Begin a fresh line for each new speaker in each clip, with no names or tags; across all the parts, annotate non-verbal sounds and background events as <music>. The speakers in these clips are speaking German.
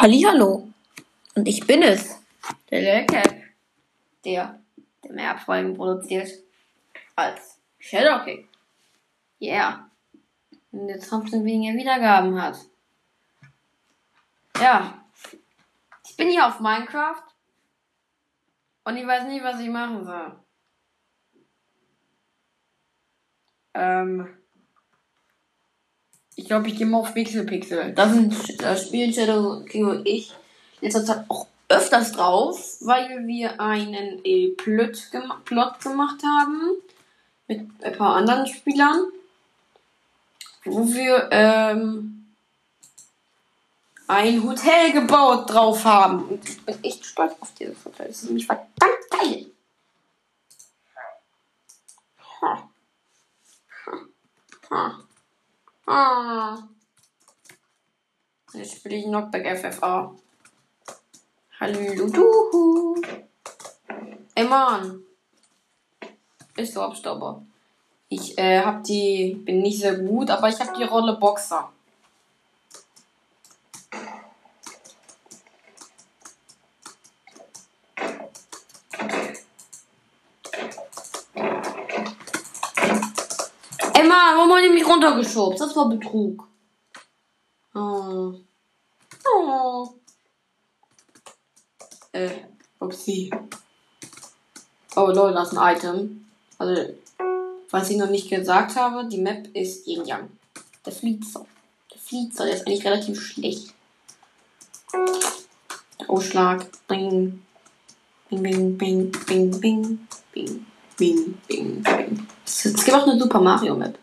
Hallihallo. Und ich bin es, der Lelcap, der, der mehr Folgen produziert als Shadowkick. Yeah. Und jetzt 15 weniger Wiedergaben hat. Ja. Ich bin hier auf Minecraft und ich weiß nicht, was ich machen soll. Ähm. Ich glaube, ich gehe mal auf Pixel Pixel. Das, sind, das spielen Shadow King und ich letzter Zeit auch öfters drauf, weil wir einen äh, Plot, gem Plot gemacht haben mit ein paar anderen Spielern, wo wir ähm, ein Hotel gebaut drauf haben. Und ich bin echt stolz auf dieses Hotel. Das ist nämlich verdammt geil. Ha. Ha. Ha. Ah. Jetzt spiele ich Knockback FFA. Hallo, du. Ey, Mann. Ist so Abstauber. Ich äh, hab die, bin nicht sehr gut, aber ich hab die Rolle Boxer. Ja, Mama hat mich runtergeschubst. Das war Betrug. Oh. Oh. Äh, upsie. Oh Leute, das ist ein Item. Also, was ich noch nicht gesagt habe, die Map ist Yin Yang. Der Fliezer. Der Fliezer, der ist eigentlich relativ schlecht. Ausschlag. Bing. Bing, bing, bing, bing, bing, bing, bing, bing. Es gibt auch eine Super Mario Map.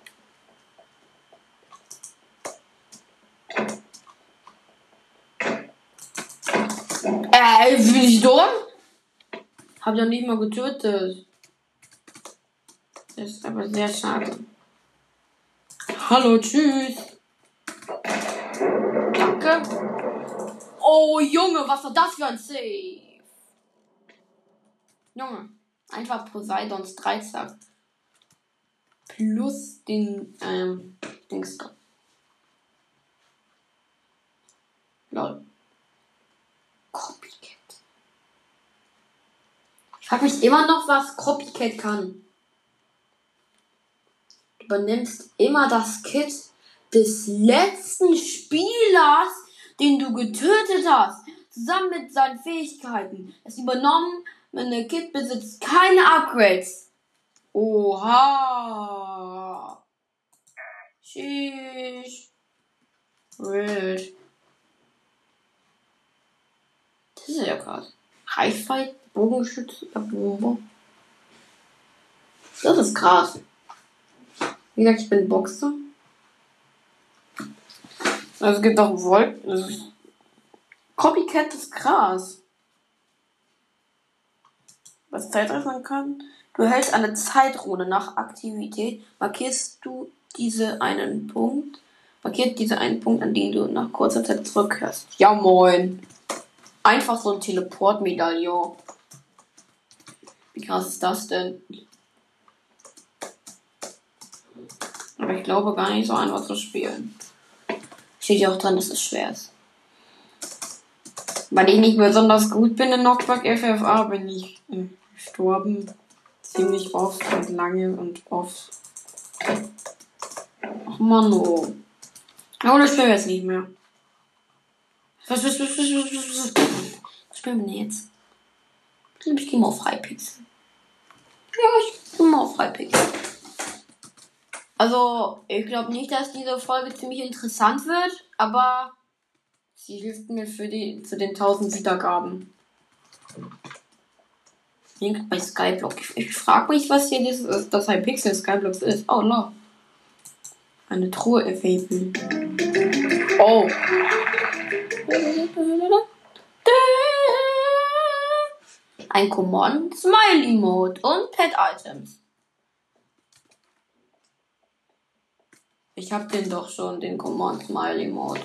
Hab ja nicht mal getötet. Das ist aber sehr schade. Hallo, tschüss. Danke. Oh, Junge, was war das für ein Save? Junge, einfach Poseidons Dreizack. Plus den, ähm, Dings. Lol. Copycat. Ich frage mich immer noch, was Copycat kann. Du übernimmst immer das Kit des letzten Spielers, den du getötet hast, zusammen mit seinen Fähigkeiten. Das übernommene Kit besitzt keine Upgrades. Oha. Sheesh. Wild. Das ist ja krass. Highfight, Bogenschütze, Bombe. Das ist krass. Wie gesagt, ich bin Boxer. Also es gibt auch Wolken. Also Copycat ist krass. Was Zeitreisen kann? Du hältst eine Zeitrunde nach Aktivität, markierst du diese einen Punkt, markiert diese einen Punkt, an den du nach kurzer Zeit zurückkehrst. Ja moin. Einfach so ein Teleport-Medaillon. Wie krass ist das denn? Aber ich glaube gar nicht so einfach zu spielen. Steht ja auch dran, dass es schwer ist. Weil ich nicht besonders gut bin in Knockback FFA, bin ich äh, gestorben. Ziemlich oft und lange und oft. Ach man, oh. Oh, das spielen wir jetzt nicht mehr. Was, was, was, was, was, was, was, spielen wir denn jetzt? Ich gehe mal auf Hypixel. Ja, ich gehe mal auf Hypixel. Also, ich glaube nicht, dass diese Folge ziemlich interessant wird, aber sie hilft mir für die, zu den 1000 Wiedergaben. Link bei Skyblock. Ich, ich frage mich, was hier dieses, das Hypixel Skyblocks ist. Oh, no. Eine Truhe erheben. Oh. Ein Command, Smiley Mode und Pet Items. Ich hab den doch schon, den Command Smiley Mode.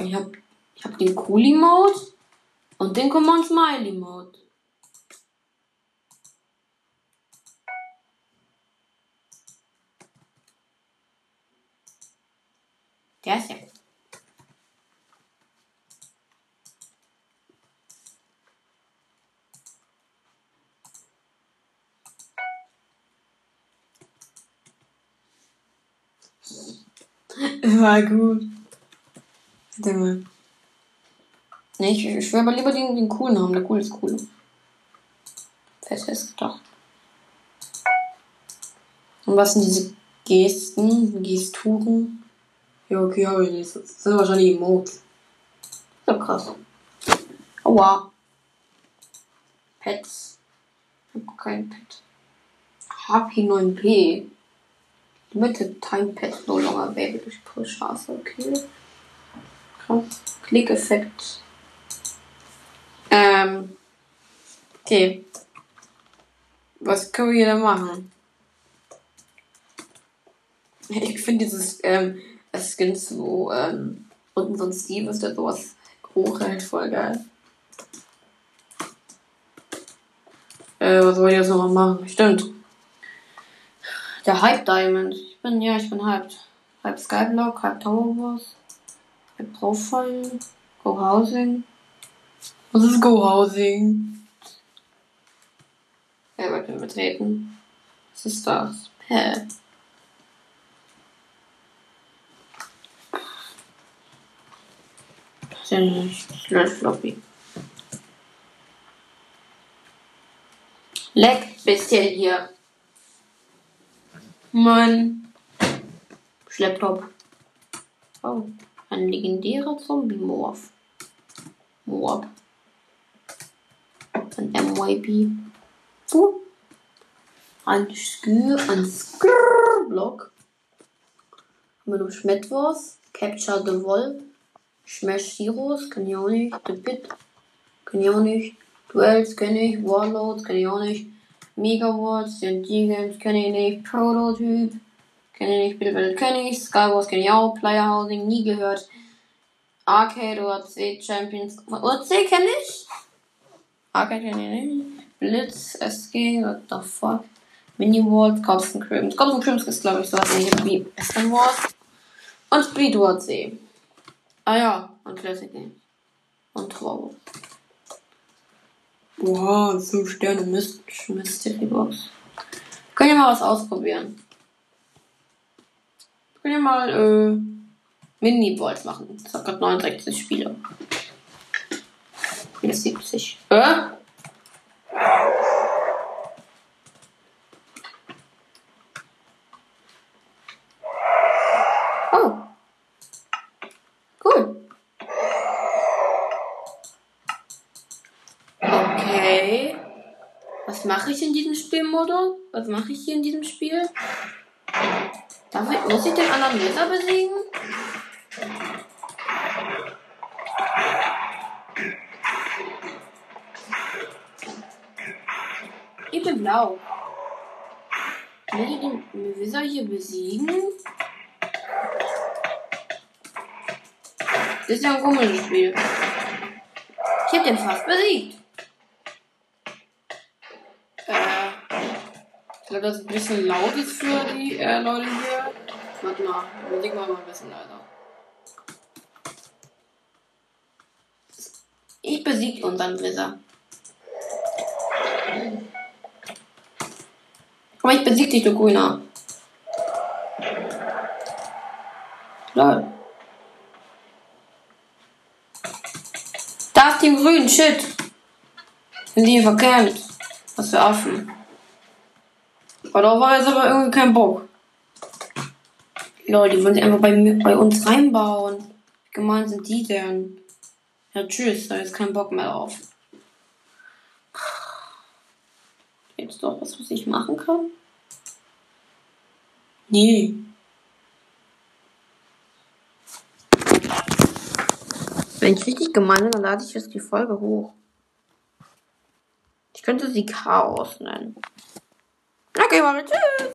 Ich hab, ich hab den Coolie Mode und den Command Smiley Mode. Der ist ja. War gut. Warte mal. Nee, ich, ich will aber lieber den, den coolen haben. Der cool ist cool. Fest ist doch. Und was sind diese Gesten, Gesturen? Ja, okay, habe ich nicht. Das sind wahrscheinlich Emotes. So krass. Aua. Pets. Ich hab kein Pet. HP9P. Limited Time Pet no longer available. Ich push okay. Krass. Klickeffekt. Ähm. Okay. Was können wir da machen? <laughs> Ich finde dieses ähm, Skins, wo ähm, unten so ein Steve ist, der sowas hochhält, voll geil. Äh, was soll ich jetzt noch mal machen? Stimmt. Der Hype Diamond. Ich bin, ja, ich bin hyped. Hype Skyblock, Hype Tower Hype Profile, Go Housing. Was ist Go Housing? Wer wird mir betreten? Was ist das? Hä? Slash Floppy. Leck bisschen hier. Mein Schlepptop. Oh, ein legendärer Zombie-Morph. Morph. Ein MYB. Uh. Ein Skür, ein. Haben wir noch Schmettwurst. Capture the Wolf. Smash Heroes, kann ich auch nicht. The Pit, kann ich auch nicht. Duels kenne ich. Warlords kenne ich auch nicht. Megawards, TNT Games kenne ich nicht. Prototyp kenne ich nicht. Battle kenne ich. Skywars kenne ich auch. Player Housing nie gehört. Arcade OC Champions. OC kenne ich. Arcade kenne ich nicht. Blitz, SG, what the fuck. Mini Wars, Cops and Crims. Cops and Crims ist glaube ich so was ähnliches wie Western Wars. Und Speed Wars C. Ah ja, und Classic Games. Und Trauer. Boah, 5 Sterne Myst Mystery Box. Können wir mal was ausprobieren. Können wir mal äh, Mini-Balls machen. Das hat gerade 69 Spiele. Hier 70. Äh? Mache ich in diesem Spielmodus? Was mache ich hier in diesem Spiel? Darf ich, muss ich den anderen Leser besiegen? Ich bin blau. Kann ich den Wizard hier besiegen? Das ist ja ein komisches Spiel. Ich hab den fast besiegt. Glaube, das ist ein bisschen laut ist für die äh, Leute hier. Warte mal, Musik mal ein bisschen leiser. Ich besiege unseren Blizzard. Aber ich besieg dich, du Grüner. Lol. Da ist die Grün, shit. Sind die verkämmt. Was für Affen. Aber darauf war jetzt aber irgendwie kein Bock. Leute, die wollen sich einfach bei, bei uns reinbauen. Wie gemein sind die denn? Ja, tschüss, da ist kein Bock mehr drauf. Gibt's doch was, was ich machen kann? Nee. Wenn ich richtig gemein bin, dann lade ich jetzt die Folge hoch. Ich könnte sie Chaos nennen. Well, tschüss.